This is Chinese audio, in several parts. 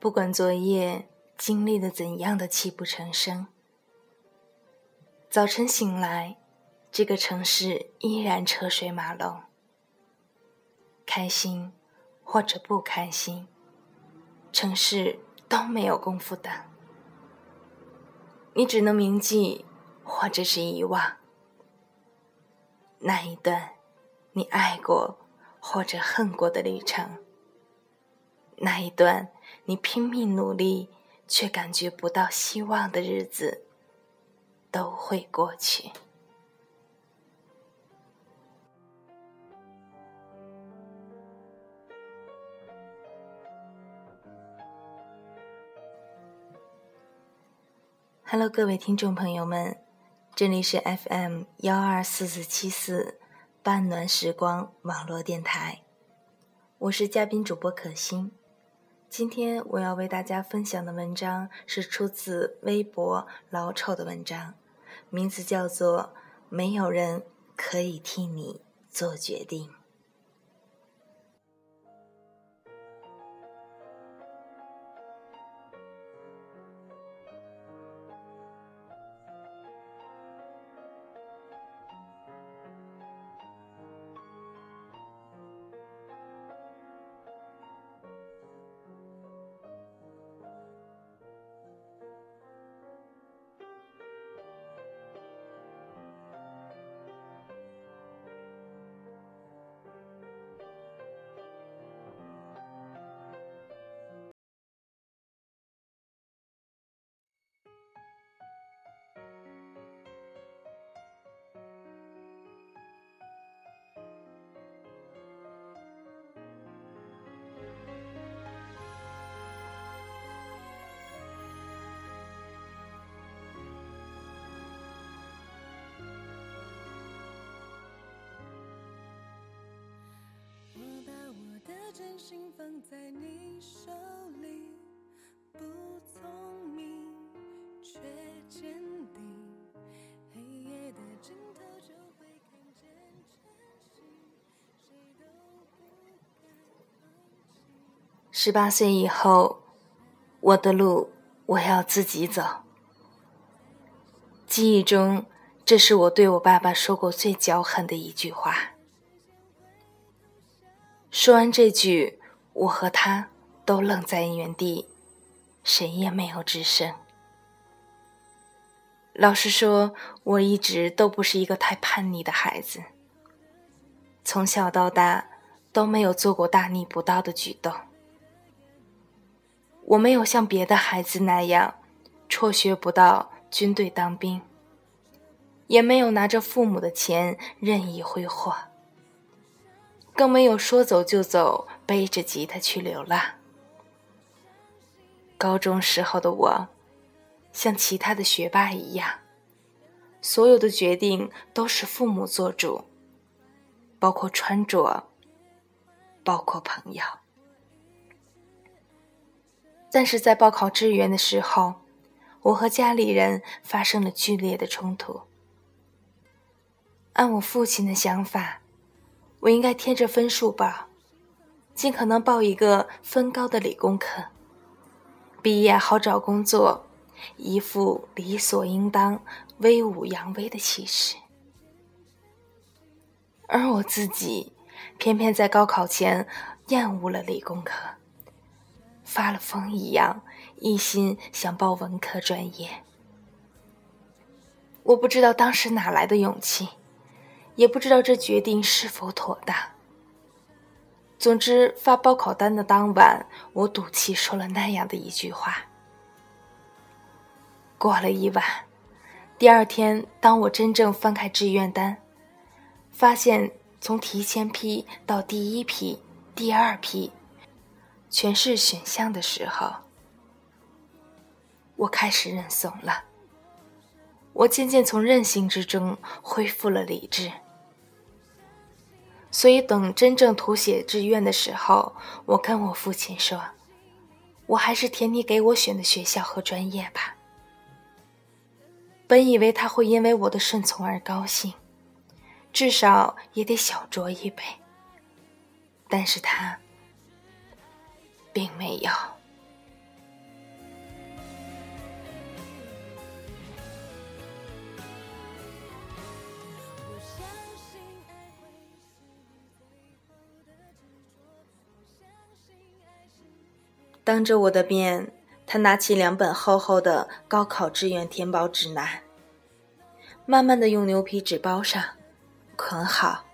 不管昨夜经历了怎样的泣不成声，早晨醒来，这个城市依然车水马龙。开心或者不开心，城市都没有功夫等。你只能铭记，或者是遗忘那一段你爱过或者恨过的旅程，那一段你拼命努力却感觉不到希望的日子，都会过去。Hello，各位听众朋友们，这里是 FM 幺二四四七四半暖时光网络电台，我是嘉宾主播可心。今天我要为大家分享的文章是出自微博老丑的文章，名字叫做《没有人可以替你做决定》。真心放在你手里，不聪明却坚定。黑夜的尽头就会看见晨曦，谁都不敢放弃。十八岁以后，我的路我要自己走。记忆中，这是我对我爸爸说过最骄横的一句话。说完这句，我和他都愣在原地，谁也没有吱声。老实说，我一直都不是一个太叛逆的孩子，从小到大都没有做过大逆不道的举动。我没有像别的孩子那样辍学不到军队当兵，也没有拿着父母的钱任意挥霍。更没有说走就走，背着吉他去流浪。高中时候的我，像其他的学霸一样，所有的决定都是父母做主，包括穿着，包括朋友。但是在报考志愿的时候，我和家里人发生了剧烈的冲突。按我父亲的想法。我应该贴着分数报，尽可能报一个分高的理工科，毕业好找工作，一副理所应当、威武扬威的气势。而我自己，偏偏在高考前厌恶了理工科，发了疯一样，一心想报文科专业。我不知道当时哪来的勇气。也不知道这决定是否妥当。总之，发报考单的当晚，我赌气说了那样的一句话。过了一晚，第二天，当我真正翻开志愿单，发现从提前批到第一批、第二批全是选项的时候，我开始认怂了。我渐渐从任性之中恢复了理智。所以，等真正涂写志愿的时候，我跟我父亲说：“我还是填你给我选的学校和专业吧。”本以为他会因为我的顺从而高兴，至少也得小酌一杯。但是他并没有。当着我的面，他拿起两本厚厚的高考志愿填报指南，慢慢的用牛皮纸包上，捆好，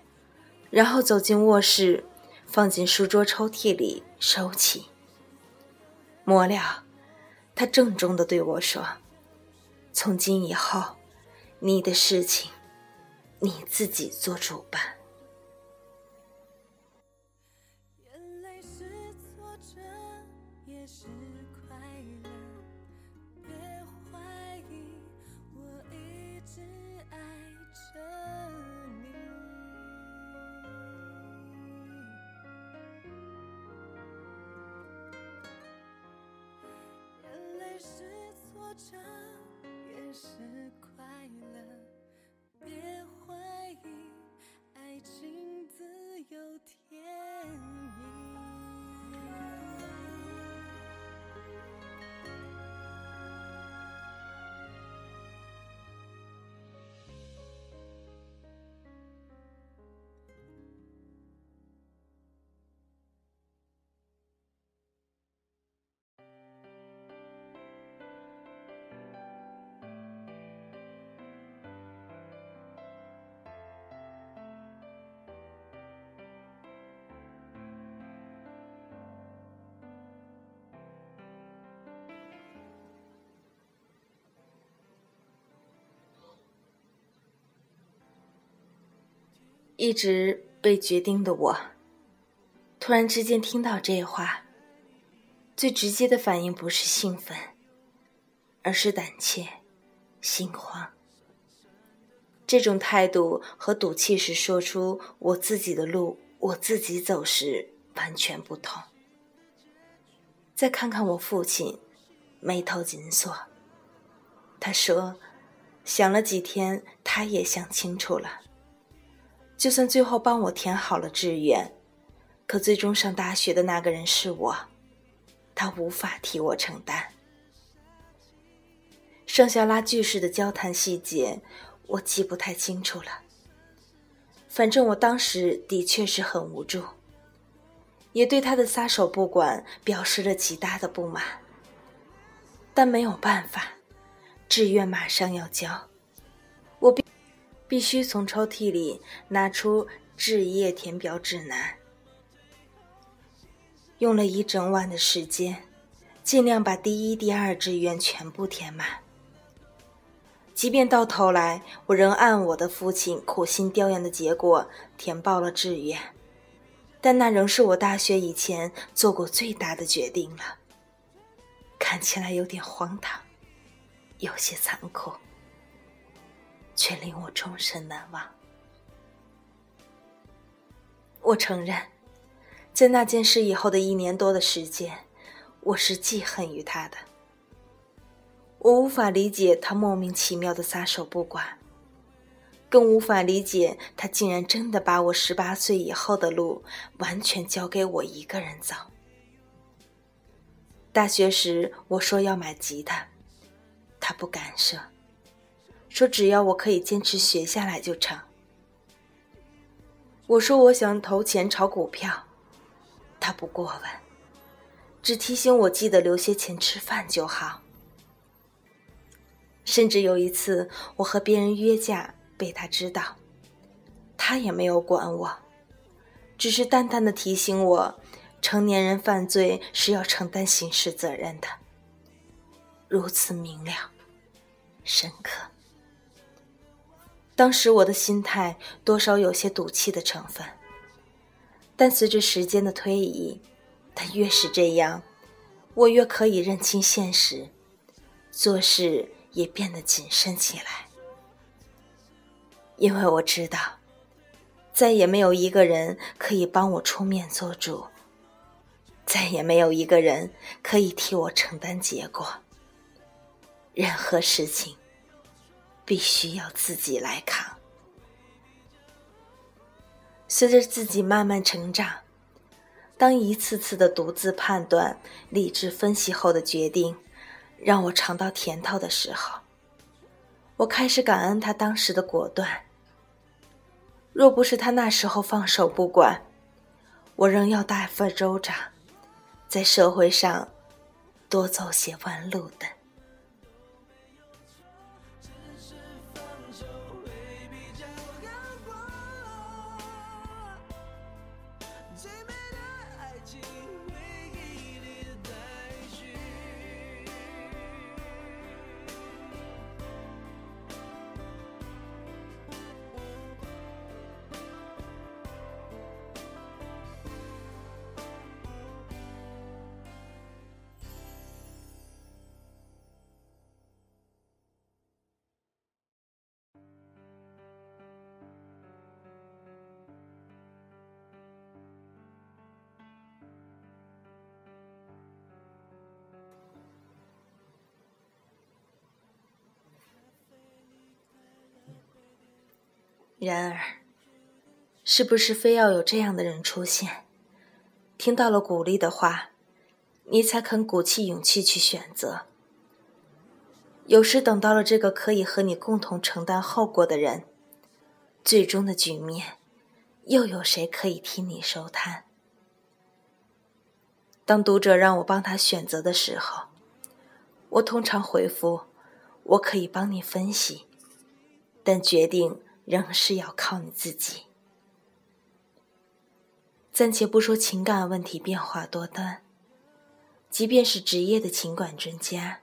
然后走进卧室，放进书桌抽屉里收起。末了，他郑重的对我说：“从今以后，你的事情，你自己做主吧。”也一直被决定的我，突然之间听到这话，最直接的反应不是兴奋，而是胆怯、心慌。这种态度和赌气时说出“我自己的路，我自己走”时完全不同。再看看我父亲，眉头紧锁。他说：“想了几天，他也想清楚了。”就算最后帮我填好了志愿，可最终上大学的那个人是我，他无法替我承担。剩下拉锯式的交谈细节，我记不太清楚了。反正我当时的确是很无助，也对他的撒手不管表示了极大的不满。但没有办法，志愿马上要交，必须从抽屉里拿出志业填表指南，用了一整晚的时间，尽量把第一、第二志愿全部填满。即便到头来，我仍按我的父亲苦心雕研的结果填报了志愿，但那仍是我大学以前做过最大的决定了。看起来有点荒唐，有些残酷。却令我终身难忘。我承认，在那件事以后的一年多的时间，我是记恨于他的。我无法理解他莫名其妙的撒手不管，更无法理解他竟然真的把我十八岁以后的路完全交给我一个人走。大学时我说要买吉他，他不敢设。说只要我可以坚持学下来就成。我说我想投钱炒股票，他不过问，只提醒我记得留些钱吃饭就好。甚至有一次我和别人约架被他知道，他也没有管我，只是淡淡的提醒我，成年人犯罪是要承担刑事责任的。如此明了，深刻。当时我的心态多少有些赌气的成分，但随着时间的推移，但越是这样，我越可以认清现实，做事也变得谨慎起来。因为我知道，再也没有一个人可以帮我出面做主，再也没有一个人可以替我承担结果。任何事情。必须要自己来扛。随着自己慢慢成长，当一次次的独自判断、理智分析后的决定，让我尝到甜头的时候，我开始感恩他当时的果断。若不是他那时候放手不管，我仍要大费周章，在社会上多走些弯路的。然而，是不是非要有这样的人出现，听到了鼓励的话，你才肯鼓起勇气去选择？有时等到了这个可以和你共同承担后果的人，最终的局面，又有谁可以替你收摊？当读者让我帮他选择的时候，我通常回复：我可以帮你分析，但决定。仍是要靠你自己。暂且不说情感问题变化多端，即便是职业的情感专家，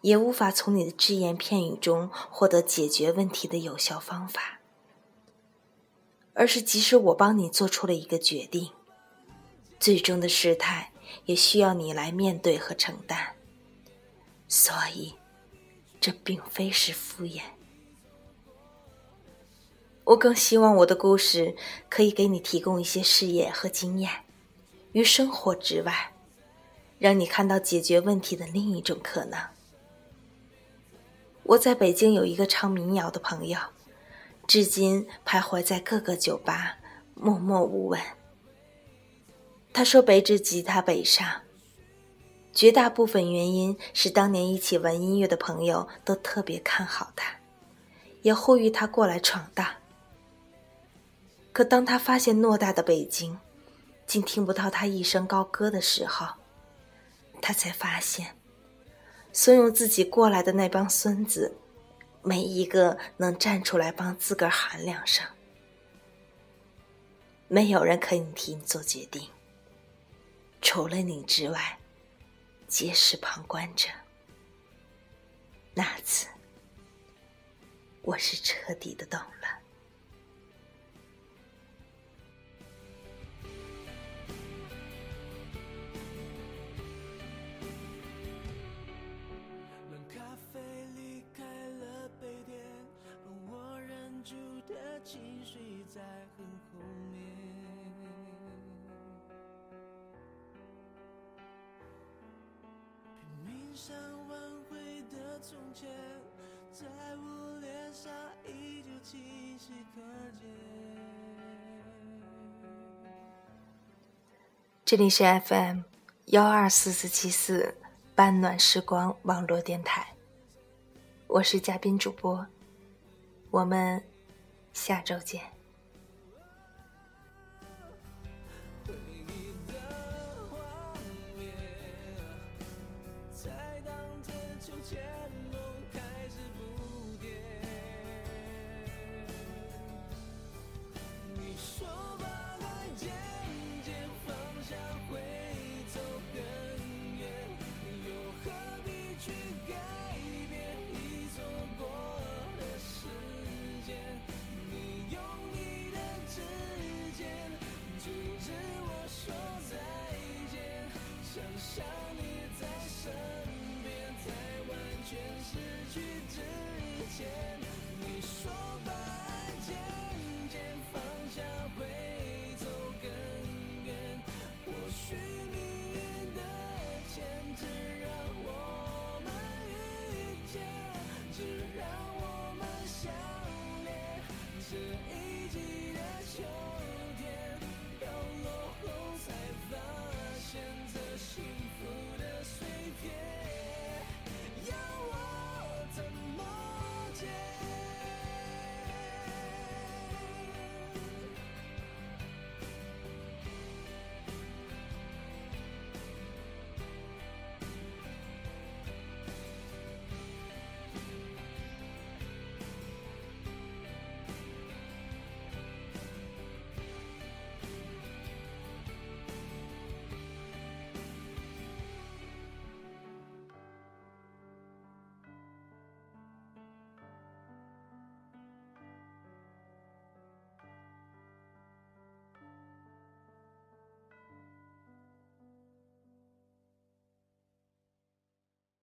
也无法从你的只言片语中获得解决问题的有效方法。而是即使我帮你做出了一个决定，最终的事态也需要你来面对和承担。所以，这并非是敷衍。我更希望我的故事可以给你提供一些视野和经验，于生活之外，让你看到解决问题的另一种可能。我在北京有一个唱民谣的朋友，至今徘徊在各个酒吧，默默无闻。他说背着吉他北上，绝大部分原因是当年一起玩音乐的朋友都特别看好他，也呼吁他过来闯荡。可当他发现偌大的北京，竟听不到他一声高歌的时候，他才发现，怂恿自己过来的那帮孙子，没一个能站出来帮自个儿喊两声。没有人可以替你做决定，除了你之外，皆是旁观者。那次，我是彻底的懂了。的情绪在很后面。拼命想挽回的从前，在我脸上依旧清晰可见。这里是 FM 幺二四四七四半暖时光网络电台，我是嘉宾主播，我们下周见。